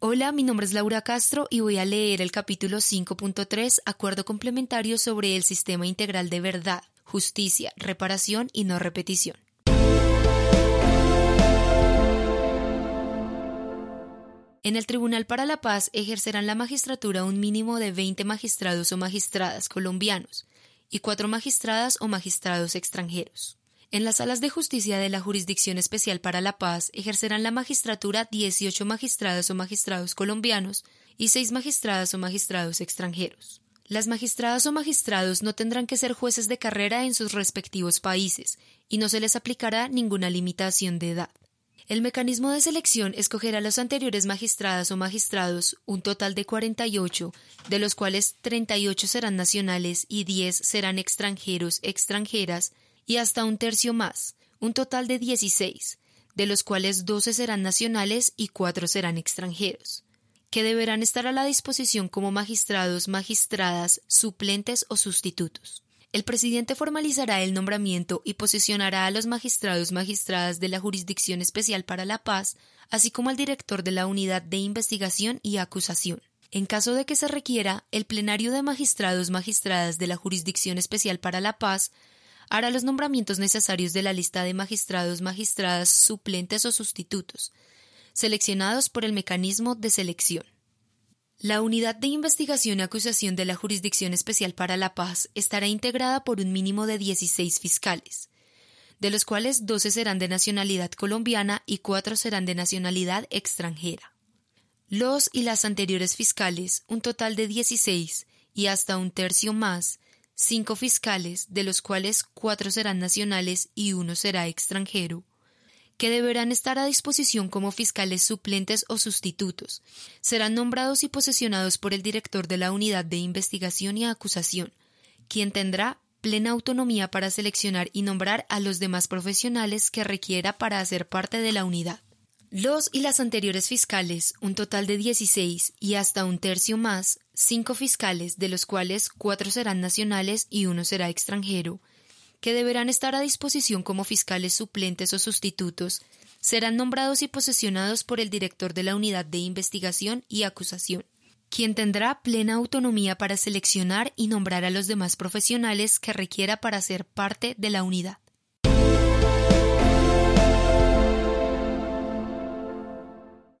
Hola, mi nombre es Laura Castro y voy a leer el capítulo 5.3, Acuerdo complementario sobre el sistema integral de verdad, justicia, reparación y no repetición. En el Tribunal para la Paz ejercerán la magistratura un mínimo de 20 magistrados o magistradas colombianos y cuatro magistradas o magistrados extranjeros. En las salas de justicia de la Jurisdicción Especial para la Paz ejercerán la magistratura 18 magistradas o magistrados colombianos y 6 magistradas o magistrados extranjeros. Las magistradas o magistrados no tendrán que ser jueces de carrera en sus respectivos países y no se les aplicará ninguna limitación de edad. El mecanismo de selección escogerá a los anteriores magistradas o magistrados, un total de 48, de los cuales 38 serán nacionales y 10 serán extranjeros, extranjeras, y hasta un tercio más, un total de 16, de los cuales 12 serán nacionales y 4 serán extranjeros, que deberán estar a la disposición como magistrados, magistradas, suplentes o sustitutos. El presidente formalizará el nombramiento y posicionará a los magistrados magistradas de la Jurisdicción Especial para la Paz, así como al director de la Unidad de Investigación y Acusación. En caso de que se requiera, el plenario de magistrados magistradas de la Jurisdicción Especial para la Paz hará los nombramientos necesarios de la lista de magistrados, magistradas, suplentes o sustitutos, seleccionados por el mecanismo de selección. La Unidad de Investigación y Acusación de la Jurisdicción Especial para la Paz estará integrada por un mínimo de 16 fiscales, de los cuales 12 serán de nacionalidad colombiana y 4 serán de nacionalidad extranjera. Los y las anteriores fiscales, un total de 16 y hasta un tercio más, cinco fiscales, de los cuales cuatro serán nacionales y uno será extranjero, que deberán estar a disposición como fiscales suplentes o sustitutos. Serán nombrados y posesionados por el director de la Unidad de Investigación y Acusación, quien tendrá plena autonomía para seleccionar y nombrar a los demás profesionales que requiera para hacer parte de la unidad. Los y las anteriores fiscales, un total de 16 y hasta un tercio más, cinco fiscales, de los cuales cuatro serán nacionales y uno será extranjero, que deberán estar a disposición como fiscales suplentes o sustitutos, serán nombrados y posesionados por el director de la Unidad de Investigación y Acusación, quien tendrá plena autonomía para seleccionar y nombrar a los demás profesionales que requiera para ser parte de la unidad.